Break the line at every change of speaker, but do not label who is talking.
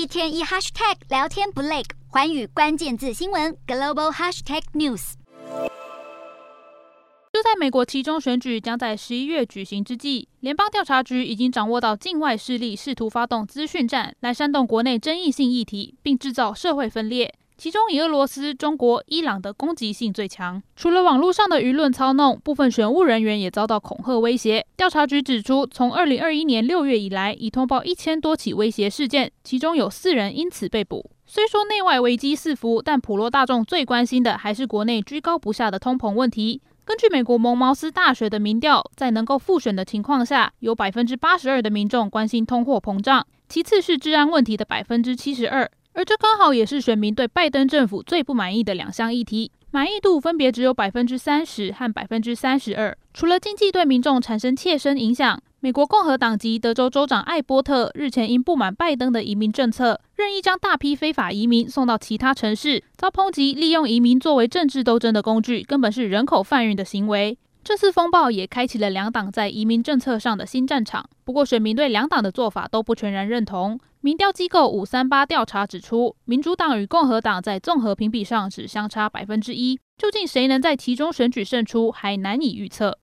一天一 hashtag 聊天不累，环宇关键字新闻 global hashtag news。
就在美国其中选举将在十一月举行之际，联邦调查局已经掌握到境外势力试图发动资讯战，来煽动国内争议性议题，并制造社会分裂。其中以俄罗斯、中国、伊朗的攻击性最强。除了网络上的舆论操弄，部分选务人员也遭到恐吓威胁。调查局指出，从二零二一年六月以来，已通报一千多起威胁事件，其中有四人因此被捕。虽说内外危机四伏，但普罗大众最关心的还是国内居高不下的通膨问题。根据美国蒙茅斯大学的民调，在能够复选的情况下，有百分之八十二的民众关心通货膨胀，其次是治安问题的百分之七十二。而这刚好也是选民对拜登政府最不满意的两项议题，满意度分别只有百分之三十和百分之三十二。除了经济对民众产生切身影响，美国共和党籍德州州长艾波特日前因不满拜登的移民政策，任意将大批非法移民送到其他城市，遭抨击利用移民作为政治斗争的工具，根本是人口贩运的行为。这次风暴也开启了两党在移民政策上的新战场。不过，选民对两党的做法都不全然认同。民调机构五三八调查指出，民主党与共和党在综合评比上只相差百分之一。究竟谁能在其中选举胜出，还难以预测。